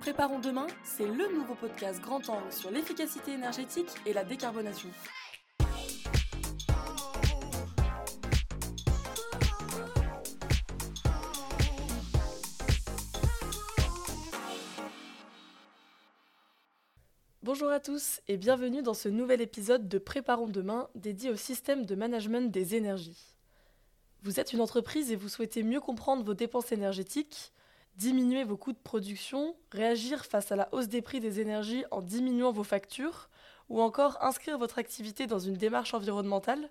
Préparons demain, c'est le nouveau podcast grand angle sur l'efficacité énergétique et la décarbonation. Bonjour à tous et bienvenue dans ce nouvel épisode de Préparons demain dédié au système de management des énergies. Vous êtes une entreprise et vous souhaitez mieux comprendre vos dépenses énergétiques, diminuer vos coûts de production, réagir face à la hausse des prix des énergies en diminuant vos factures, ou encore inscrire votre activité dans une démarche environnementale?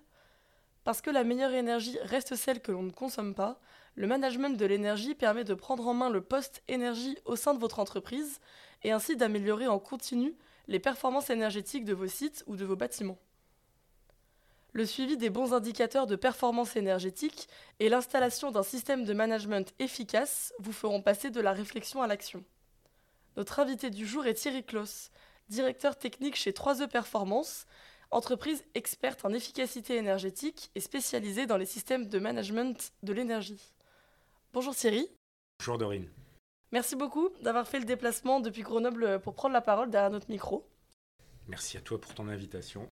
Parce que la meilleure énergie reste celle que l'on ne consomme pas, le management de l'énergie permet de prendre en main le poste énergie au sein de votre entreprise et ainsi d'améliorer en continu les performances énergétiques de vos sites ou de vos bâtiments. Le suivi des bons indicateurs de performance énergétique et l'installation d'un système de management efficace vous feront passer de la réflexion à l'action. Notre invité du jour est Thierry Kloss, directeur technique chez 3E Performance, entreprise experte en efficacité énergétique et spécialisée dans les systèmes de management de l'énergie. Bonjour Thierry. Bonjour Dorine. Merci beaucoup d'avoir fait le déplacement depuis Grenoble pour prendre la parole derrière notre micro. Merci à toi pour ton invitation.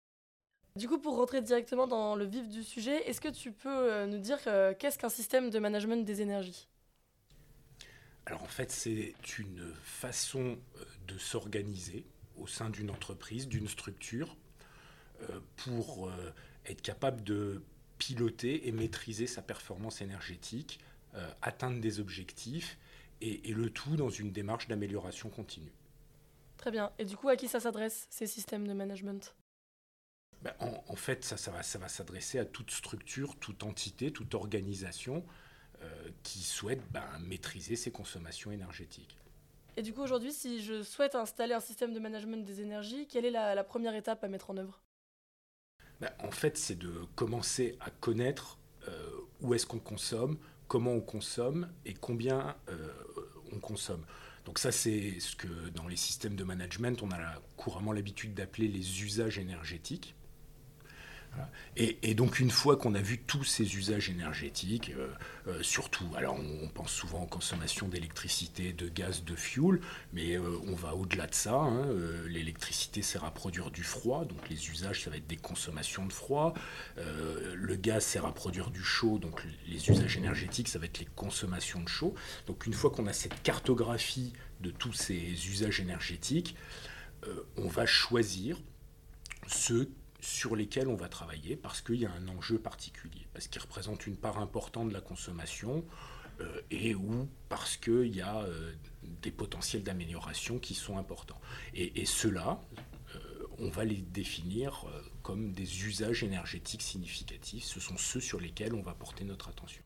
Du coup, pour rentrer directement dans le vif du sujet, est-ce que tu peux euh, nous dire euh, qu'est-ce qu'un système de management des énergies? Alors en fait, c'est une façon euh, de s'organiser au sein d'une entreprise, d'une structure, pour être capable de piloter et maîtriser sa performance énergétique, atteindre des objectifs et, le tout dans une démarche d'amélioration continue. Très bien. Et du coup, à qui ça s'adresse, ces systèmes de management? Ben, en, fait, ça, ça va, ça va s'adresser à toute structure, toute entité, toute organisation euh, qui souhaite ben, maîtriser ses consommations énergétiques. Et du coup, aujourd'hui, si je souhaite installer un système de management des énergies, quelle est la, première étape à mettre en œuvre? Ben, En fait, c'est de commencer à connaître euh, où est-ce qu'on consomme, comment on consomme et combien euh, on consomme. Donc ça, c'est ce que dans les systèmes de management, on a couramment l'habitude d'appeler les usages énergétiques. Et, donc une fois qu'on a vu tous ces usages énergétiques, euh, euh, surtout, alors on, pense souvent aux consommations d'électricité, de gaz, de fuel, mais euh, on va au-delà de ça. Hein, l'électricité sert à produire du froid, donc les usages ça va être des consommations de froid. le gaz sert à produire du chaud, donc les usages énergétiques ça va être les consommations de chaud. Donc une fois qu'on a cette cartographie de tous ces usages énergétiques, on va choisir ceux sur lesquels on va travailler parce qu'il y a un enjeu particulier, parce qu'ils représentent une part importante de la consommation euh, et ou parce qu'il y a euh, des potentiels d'amélioration qui sont importants. Et, ceux-là, euh, on va les définir comme des usages énergétiques significatifs. Ce sont ceux sur lesquels on va porter notre attention.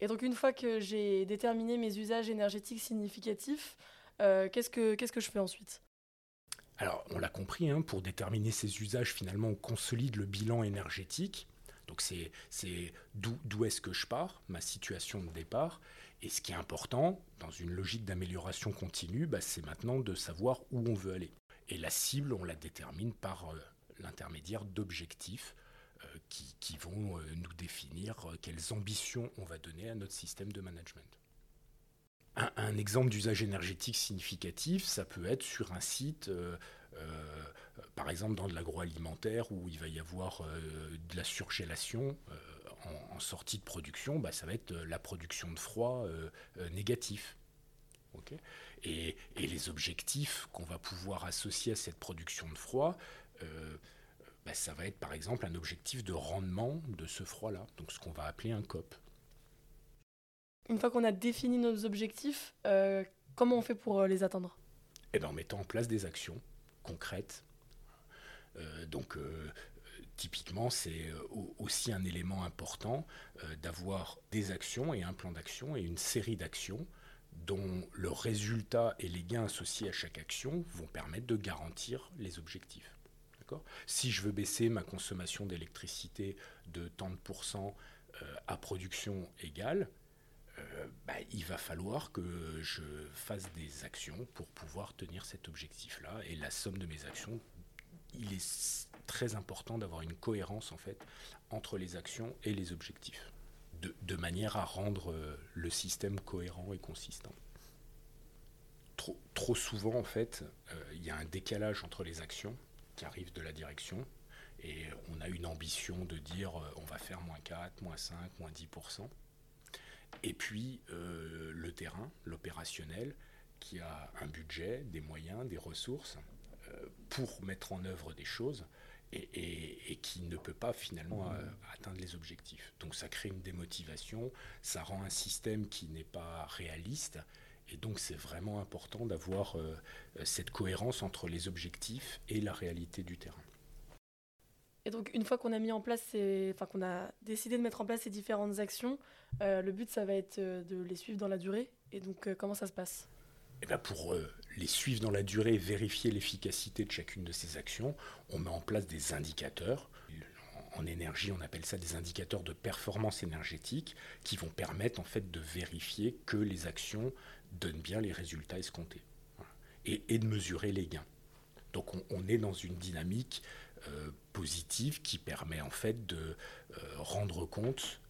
Et donc une fois que j'ai déterminé mes usages énergétiques significatifs, qu'est-ce que qu'est-ce que je fais ensuite? Alors, on l'a compris, hein, pour déterminer ces usages, finalement, on consolide le bilan énergétique. Donc, c'est d'où est-ce que je pars, ma situation de départ. Et ce qui est important, dans une logique d'amélioration continue, bah, c'est maintenant de savoir où on veut aller. Et la cible, on la détermine par euh, l'intermédiaire d'objectifs euh, qui, vont euh, nous définir quelles ambitions on va donner à notre système de management. Un, exemple d'usage énergétique significatif, ça peut être sur un site, euh, euh, par exemple dans de l'agroalimentaire où il va y avoir euh, de la surgélation en, sortie de production, bah, ça va être la production de froid négatif. et, les objectifs qu'on va pouvoir associer à cette production de froid, bah, ça va être par exemple un objectif de rendement de ce froid-là, donc ce qu'on va appeler un COP. Une fois qu'on a défini nos objectifs, euh, comment on fait pour euh, les atteindre? Eh bien, en mettant en place des actions concrètes. Euh, donc, typiquement, c'est aussi un élément important d'avoir des actions et un plan d'action et une série d'actions dont le résultat et les gains associés à chaque action vont permettre de garantir les objectifs. Si je veux baisser ma consommation d'électricité de tant de pourcents à production égale, bah, il va falloir que je fasse des actions pour pouvoir tenir cet objectif-là. Et la somme de mes actions, il est très important d'avoir une cohérence en fait entre les actions et les objectifs. de, manière à rendre le système cohérent et consistant. Trop, trop souvent, en fait, il y a un décalage entre les actions qui arrivent de la direction et on a une ambition de dire on va faire moins 4, moins 5, moins 10%. Et puis le terrain, l'opérationnel, qui a un budget, des moyens, des ressources euh, pour mettre en œuvre des choses et, qui ne peut pas finalement euh, atteindre les objectifs. Donc ça crée une démotivation, ça rend un système qui n'est pas réaliste et donc c'est vraiment important d'avoir euh, cette cohérence entre les objectifs et la réalité du terrain. Et donc une fois qu'on a mis en place, enfin qu'on a décidé de mettre en place ces différentes actions, le but ça va être de les suivre dans la durée. Et donc comment ça se passe? Eh ben, pour euh, les suivre dans la durée et vérifier l'efficacité de chacune de ces actions, on met en place des indicateurs. En énergie, on appelle ça des indicateurs de performance énergétique qui vont permettre en fait de vérifier que les actions donnent bien les résultats escomptés et, de mesurer les gains. Donc on, est dans une dynamique euh, positive qui permet en fait de euh, rendre compte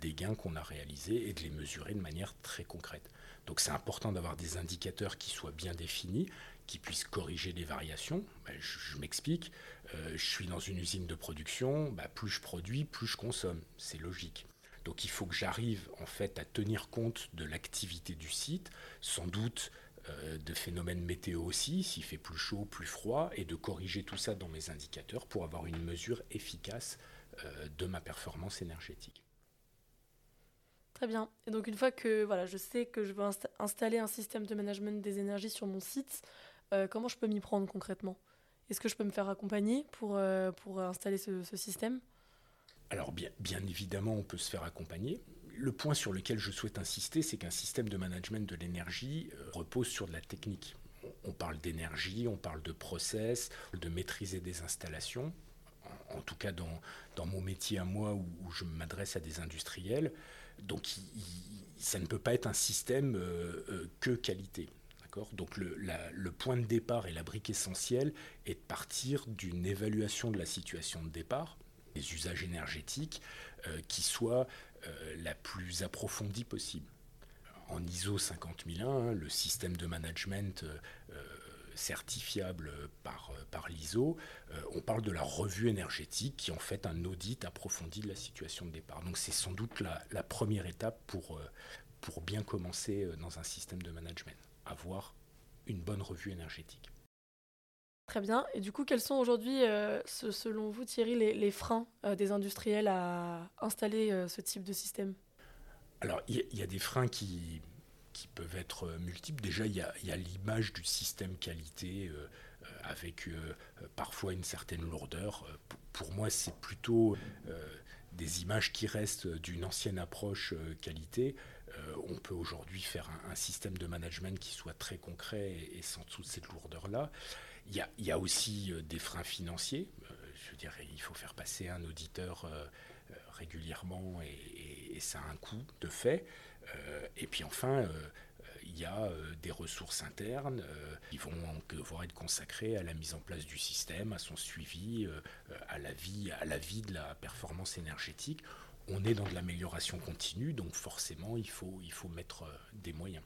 des gains qu'on a réalisés et de les mesurer de manière très concrète. Donc c'est important d'avoir des indicateurs qui soient bien définis, qui puissent corriger les variations. Ben, je, m'explique, euh, je suis dans une usine de production, ben, plus je produis, plus je consomme. C'est logique. Donc il faut que j'arrive en fait à tenir compte de l'activité du site, sans doute euh, de phénomènes météo aussi, s'il fait plus chaud, plus froid, et de corriger tout ça dans mes indicateurs pour avoir une mesure efficace euh, de ma performance énergétique. Très bien. Et donc une fois que voilà, je sais que je veux installer un système de management des énergies sur mon site, euh, comment je peux m'y prendre concrètement? Est-ce que je peux me faire accompagner pour, euh, pour installer ce, système? Alors bien, bien évidemment, on peut se faire accompagner. Le point sur lequel je souhaite insister, c'est qu'un système de management de l'énergie euh, repose sur de la technique. On parle d'énergie, on parle de process, de maîtriser des installations. En, tout cas, dans, dans mon métier à moi, où, je m'adresse à des industriels, donc ça ne peut pas être un système euh, euh, que qualité. Donc le, point de départ et la brique essentielle est de partir d'une évaluation de la situation de départ, des usages énergétiques, qui soit la plus approfondie possible. En ISO 50001, hein, le système de management certifiable par, par l'ISO, euh, on parle de la revue énergétique qui est en fait un audit approfondi de la situation de départ. Donc c'est sans doute la, première étape pour, euh, pour bien commencer euh, dans un système de management, avoir une bonne revue énergétique. Très bien. Et du coup, quels sont aujourd'hui, selon vous, Thierry, les, freins des industriels à installer ce type de système? Alors, il y, a des freins qui, peuvent être euh, multiples. Déjà, il y a, l'image du système qualité euh, euh, avec parfois une certaine lourdeur. Pour moi, c'est plutôt des images qui restent d'une ancienne approche qualité. on peut aujourd'hui faire un, système de management qui soit très concret et, sans toute cette lourdeur-là. Il y, a, aussi des freins financiers. je veux dire, il faut faire passer un auditeur régulièrement et, ça a un coût de fait. Euh, et puis enfin, euh, il y a euh, des ressources internes qui vont devoir être consacrées à la mise en place du système, à son suivi, à la vie, à la vie de la performance énergétique. On est dans de l'amélioration continue, donc forcément, il faut mettre des moyens.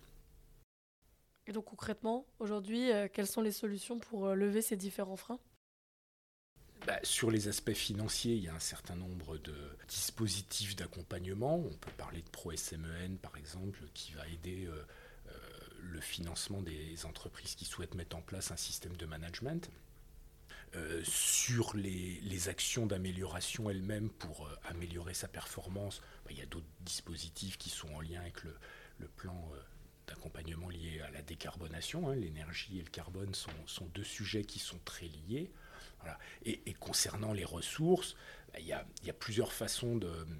Et donc concrètement, aujourd'hui, quelles sont les solutions pour lever ces différents freins? Bah, sur les aspects financiers, il y a un certain nombre de dispositifs d'accompagnement. On peut parler de ProSMEN, par exemple, qui va aider euh, euh, le financement des entreprises qui souhaitent mettre en place un système de management. Euh, sur les, actions d'amélioration elles-mêmes pour améliorer sa performance, bah, il y a d'autres dispositifs qui sont en lien avec le, plan d'accompagnement lié à la décarbonation. Hein. L'énergie et le carbone sont, deux sujets qui sont très liés. Et, concernant les ressources, bah, il y, a, plusieurs façons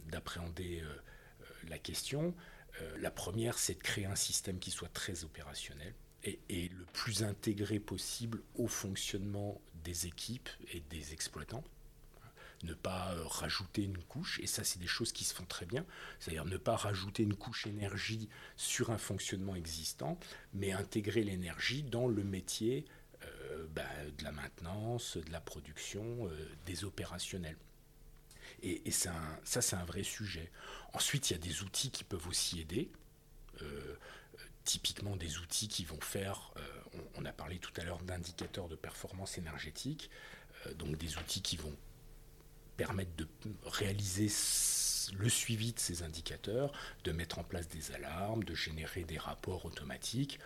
d'appréhender euh, euh, la question. Euh, la première, c'est de créer un système qui soit très opérationnel et, le plus intégré possible au fonctionnement des équipes et des exploitants ne pas rajouter une couche, et ça c'est des choses qui se font très bien, c'est-à-dire ne pas rajouter une couche énergie sur un fonctionnement existant, mais intégrer l'énergie dans le métier euh, bah, de la maintenance, de la production, euh, des opérationnels. Et, ça, c'est un vrai sujet. Ensuite, il y a des outils qui peuvent aussi aider. Euh, typiquement des outils qui vont faire, euh, on, a parlé tout à l'heure d'indicateurs de performance énergétique, euh, donc des outils qui vont permettre de réaliser le suivi de ces indicateurs, de mettre en place des alarmes, de générer des rapports automatiques.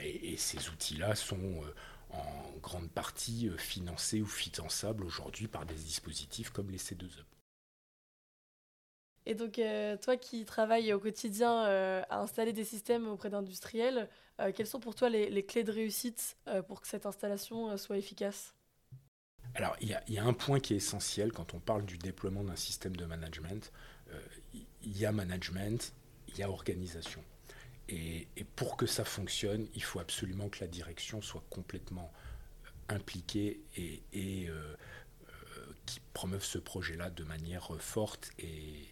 et, ces outils-là sont en grande partie financés ou finançables aujourd'hui par des dispositifs comme les C2E. Et donc, euh, toi qui travailles au quotidien euh, à installer des systèmes auprès d'industriels, euh, quelles sont pour toi les, clés de réussite pour que cette installation soit efficace? Alors, il y, a un point qui est essentiel quand on parle du déploiement d'un système de management. Il y a management, il y a organisation. Et, pour que ça fonctionne, il faut absolument que la direction soit complètement impliquée et, et qui promeuve ce projet-là de manière forte et,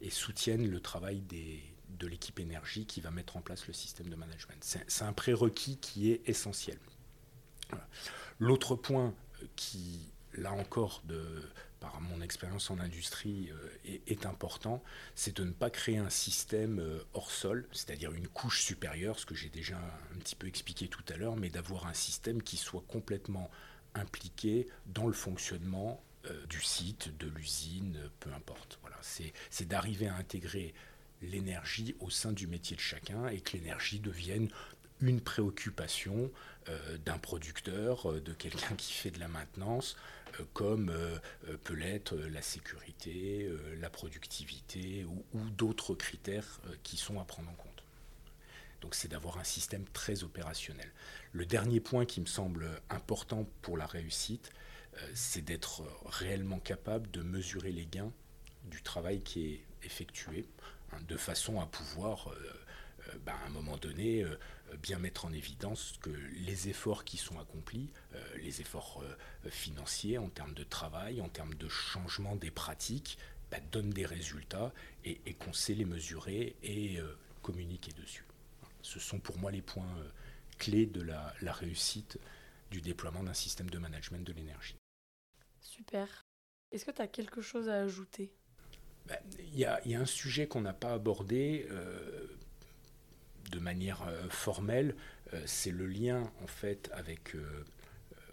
et soutiennent le travail de l'équipe énergie qui va mettre en place le système de management. C'est un prérequis qui est essentiel. L'autre point euh, qui, là encore, de, par mon expérience en industrie, euh, est, important, c'est de ne pas créer un système euh, hors sol, c'est-à-dire une couche supérieure, ce que j'ai déjà un petit peu expliqué tout à l'heure, mais d'avoir un système qui soit complètement impliqué dans le fonctionnement euh, du site, de l'usine, peu importe. Voilà, c'est d'arriver à intégrer l'énergie au sein du métier de chacun et que l'énergie devienne une préoccupation euh, d'un producteur, euh, de quelqu'un qui fait de la maintenance, comme peut l'être la sécurité, la productivité ou, d'autres critères qui sont à prendre en compte. Donc c'est d'avoir un système très opérationnel. Le dernier point qui me semble important pour la réussite, euh, c'est d'être réellement capable de mesurer les gains du travail qui est effectué, hein, de façon à pouvoir, euh, euh, bah, à un moment donné, bien mettre en évidence que les efforts qui sont accomplis, les efforts financiers en termes de travail, en termes de changement des pratiques, bah, donnent des résultats et, qu'on sait les mesurer et communiquer dessus. Ce sont pour moi les points clés de la réussite du déploiement d'un système de management de l'énergie. Super. Est-ce que tu as quelque chose à ajouter? Ben, Il y, a, un sujet qu'on n'a pas abordé euh, de manière euh, formelle, euh, c'est le lien en fait avec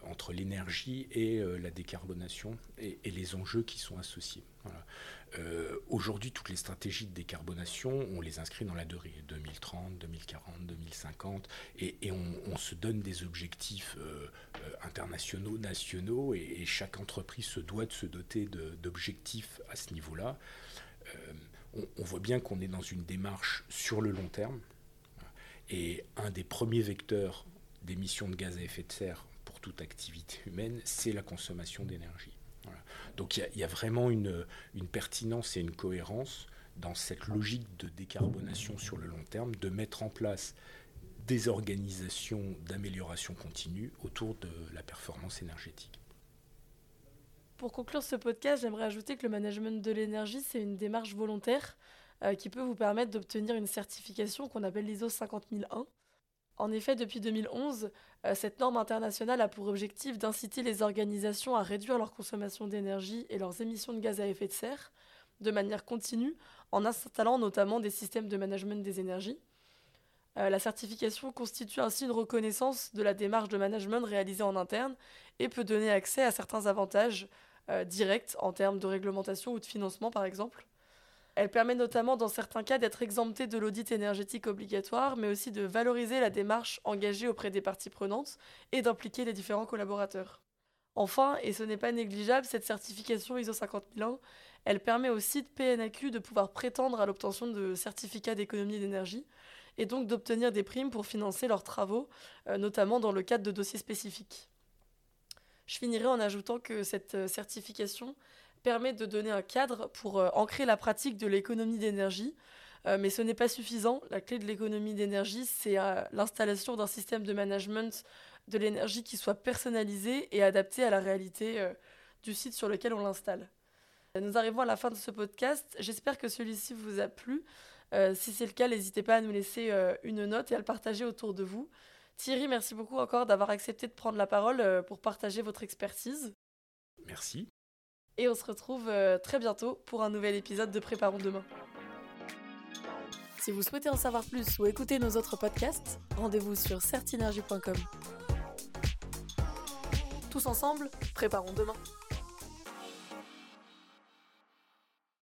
entre l'énergie et la décarbonation et, les enjeux qui sont associés. Euh, aujourd'hui, toutes les stratégies de décarbonation, on les inscrit dans la durée, 2030, 2040, 2050, et, on, se donne des objectifs euh, euh, internationaux, nationaux, et, chaque entreprise se doit de se doter d'objectifs à ce niveau-là. on, voit bien qu'on est dans une démarche sur le long terme, et un des premiers vecteurs d'émissions de gaz à effet de serre pour toute activité humaine, c'est la consommation d'énergie. Donc il y, a vraiment une, pertinence et une cohérence dans cette logique de décarbonation sur le long terme, de mettre en place des organisations d'amélioration continue autour de la performance énergétique. Pour conclure ce podcast, j'aimerais ajouter que le management de l'énergie, c'est une démarche volontaire euh, qui peut vous permettre d'obtenir une certification qu'on appelle l'ISO 50001. En effet, depuis 2011, euh, cette norme internationale a pour objectif d'inciter les organisations à réduire leur consommation d'énergie et leurs émissions de gaz à effet de serre de manière continue en installant notamment des systèmes de management des énergies. Euh, la certification constitue ainsi une reconnaissance de la démarche de management réalisée en interne et peut donner accès à certains avantages directs en termes de réglementation ou de financement par exemple. Elle permet notamment dans certains cas d'être exemptée de l'audit énergétique obligatoire, mais aussi de valoriser la démarche engagée auprès des parties prenantes et d'impliquer les différents collaborateurs. Enfin, et ce n'est pas négligeable, cette certification ISO 50001, elle permet au site PNAQ de pouvoir prétendre à l'obtention de certificats d'économie d'énergie et donc d'obtenir des primes pour financer leurs travaux, euh, notamment dans le cadre de dossiers spécifiques. Je finirai en ajoutant que cette euh, certification permet de donner un cadre pour euh, ancrer la pratique de l'économie d'énergie. Euh, mais ce n'est pas suffisant. La clé de l'économie d'énergie, c'est euh, l'installation d'un système de management de l'énergie qui soit personnalisé et adapté à la réalité du site sur lequel on l'installe. Nous arrivons à la fin de ce podcast. J'espère que celui-ci vous a plu. si c'est le cas, n'hésitez pas à nous laisser une note et à le partager autour de vous. Thierry, merci beaucoup encore d'avoir accepté de prendre la parole pour partager votre expertise. Merci. Et on se retrouve euh, très bientôt pour un nouvel épisode de Préparons demain. Si vous souhaitez en savoir plus ou écouter nos autres podcasts, rendez-vous sur certinergie.com. Tous ensemble, préparons demain.